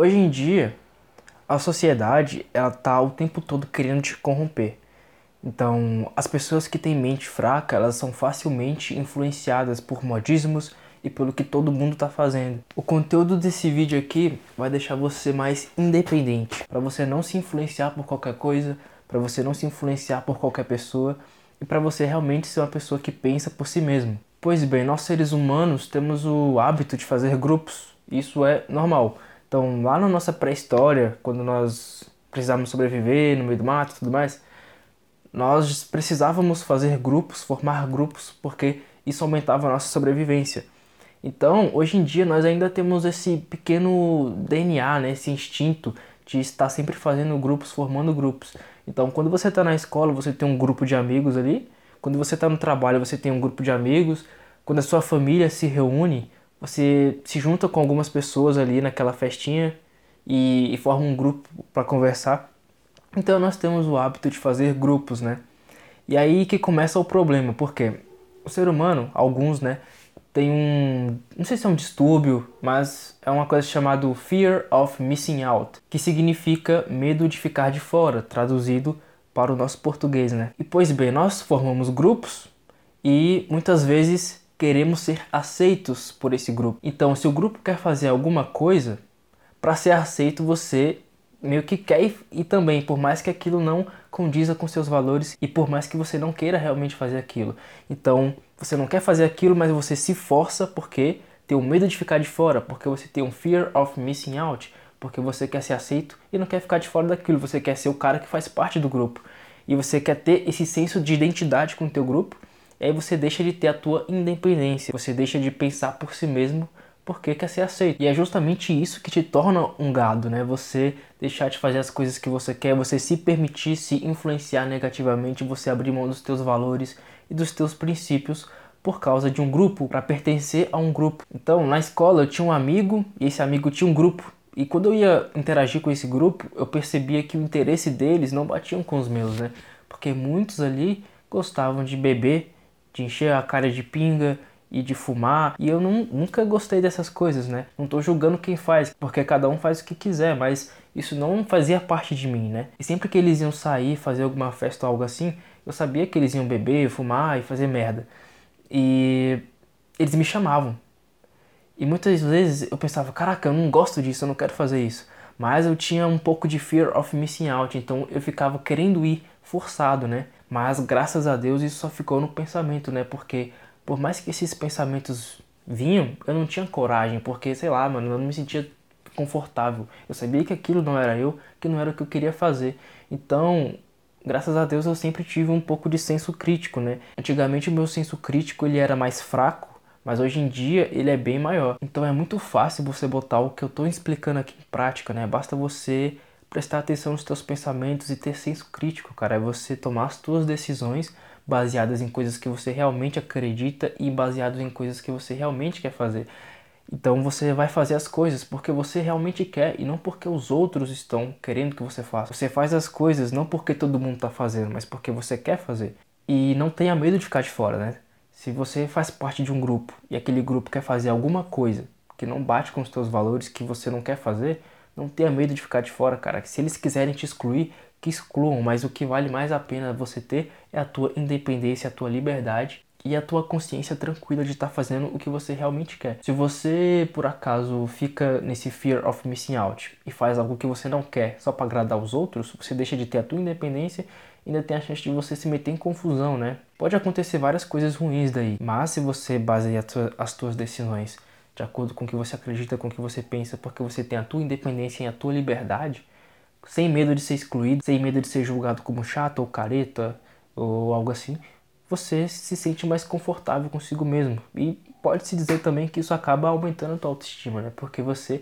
Hoje em dia, a sociedade ela tá o tempo todo querendo te corromper. Então, as pessoas que têm mente fraca, elas são facilmente influenciadas por modismos e pelo que todo mundo está fazendo. O conteúdo desse vídeo aqui vai deixar você mais independente, para você não se influenciar por qualquer coisa, para você não se influenciar por qualquer pessoa e para você realmente ser uma pessoa que pensa por si mesmo. Pois bem, nós seres humanos temos o hábito de fazer grupos. Isso é normal. Então, lá na nossa pré-história, quando nós precisávamos sobreviver no meio do mato e tudo mais, nós precisávamos fazer grupos, formar grupos, porque isso aumentava a nossa sobrevivência. Então, hoje em dia, nós ainda temos esse pequeno DNA, né, esse instinto de estar sempre fazendo grupos, formando grupos. Então, quando você está na escola, você tem um grupo de amigos ali. Quando você está no trabalho, você tem um grupo de amigos. Quando a sua família se reúne, você se junta com algumas pessoas ali naquela festinha e, e forma um grupo para conversar. Então nós temos o hábito de fazer grupos, né? E aí que começa o problema, porque o ser humano, alguns, né, tem um, não sei se é um distúrbio, mas é uma coisa chamada fear of missing out, que significa medo de ficar de fora, traduzido para o nosso português, né? E pois bem, nós formamos grupos e muitas vezes queremos ser aceitos por esse grupo. Então, se o grupo quer fazer alguma coisa, para ser aceito você meio que quer e também, por mais que aquilo não condiza com seus valores e por mais que você não queira realmente fazer aquilo. Então, você não quer fazer aquilo, mas você se força porque tem o medo de ficar de fora, porque você tem um fear of missing out, porque você quer ser aceito e não quer ficar de fora daquilo, você quer ser o cara que faz parte do grupo. E você quer ter esse senso de identidade com o teu grupo e aí você deixa de ter a tua independência, você deixa de pensar por si mesmo porque quer ser aceito. E é justamente isso que te torna um gado, né? Você deixar de fazer as coisas que você quer, você se permitir se influenciar negativamente, você abrir mão dos teus valores e dos teus princípios por causa de um grupo, para pertencer a um grupo. Então, na escola eu tinha um amigo e esse amigo tinha um grupo. E quando eu ia interagir com esse grupo, eu percebia que o interesse deles não batiam com os meus, né? Porque muitos ali gostavam de beber de encher a cara de pinga e de fumar. E eu não, nunca gostei dessas coisas, né? Não tô julgando quem faz, porque cada um faz o que quiser, mas isso não fazia parte de mim, né? E sempre que eles iam sair, fazer alguma festa ou algo assim, eu sabia que eles iam beber, fumar e fazer merda. E eles me chamavam. E muitas vezes eu pensava, caraca, eu não gosto disso, eu não quero fazer isso. Mas eu tinha um pouco de fear of missing out, então eu ficava querendo ir forçado, né? Mas graças a Deus isso só ficou no pensamento, né? Porque por mais que esses pensamentos vinham, eu não tinha coragem, porque sei lá, mano, eu não me sentia confortável. Eu sabia que aquilo não era eu, que não era o que eu queria fazer. Então, graças a Deus eu sempre tive um pouco de senso crítico, né? Antigamente o meu senso crítico ele era mais fraco, mas hoje em dia ele é bem maior. Então é muito fácil você botar o que eu estou explicando aqui em prática, né? Basta você prestar atenção nos teus pensamentos e ter senso crítico, cara. É você tomar as tuas decisões baseadas em coisas que você realmente acredita e baseadas em coisas que você realmente quer fazer. Então você vai fazer as coisas porque você realmente quer e não porque os outros estão querendo que você faça. Você faz as coisas não porque todo mundo está fazendo, mas porque você quer fazer. E não tenha medo de ficar de fora, né? Se você faz parte de um grupo e aquele grupo quer fazer alguma coisa que não bate com os teus valores, que você não quer fazer, não tenha medo de ficar de fora, cara. Se eles quiserem te excluir, que excluam, mas o que vale mais a pena você ter é a tua independência, a tua liberdade e a tua consciência tranquila de estar tá fazendo o que você realmente quer. Se você por acaso fica nesse fear of missing out e faz algo que você não quer só para agradar os outros, você deixa de ter a tua independência e ainda tem a chance de você se meter em confusão, né? Pode acontecer várias coisas ruins daí, mas se você baseia as tuas decisões de acordo com o que você acredita, com o que você pensa, porque você tem a tua independência e a tua liberdade, sem medo de ser excluído, sem medo de ser julgado como chato ou careta ou algo assim, você se sente mais confortável consigo mesmo. E pode-se dizer também que isso acaba aumentando a tua autoestima, né? Porque você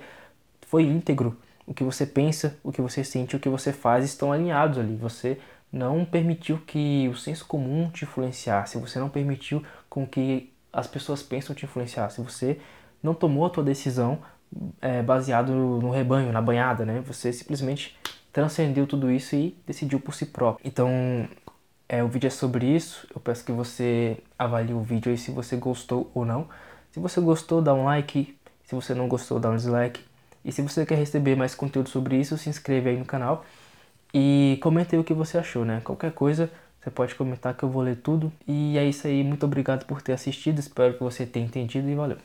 foi íntegro. O que você pensa, o que você sente, o que você faz estão alinhados ali. Você não permitiu que o senso comum te influenciasse, você não permitiu com que as pessoas pensam te influenciasse, você não tomou a tua decisão é, baseado no rebanho, na banhada, né? Você simplesmente transcendeu tudo isso e decidiu por si próprio. Então, é, o vídeo é sobre isso. Eu peço que você avalie o vídeo aí se você gostou ou não. Se você gostou, dá um like. Se você não gostou, dá um dislike. E se você quer receber mais conteúdo sobre isso, se inscreve aí no canal e comente aí o que você achou, né? Qualquer coisa, você pode comentar que eu vou ler tudo. E é isso aí, muito obrigado por ter assistido, espero que você tenha entendido e valeu.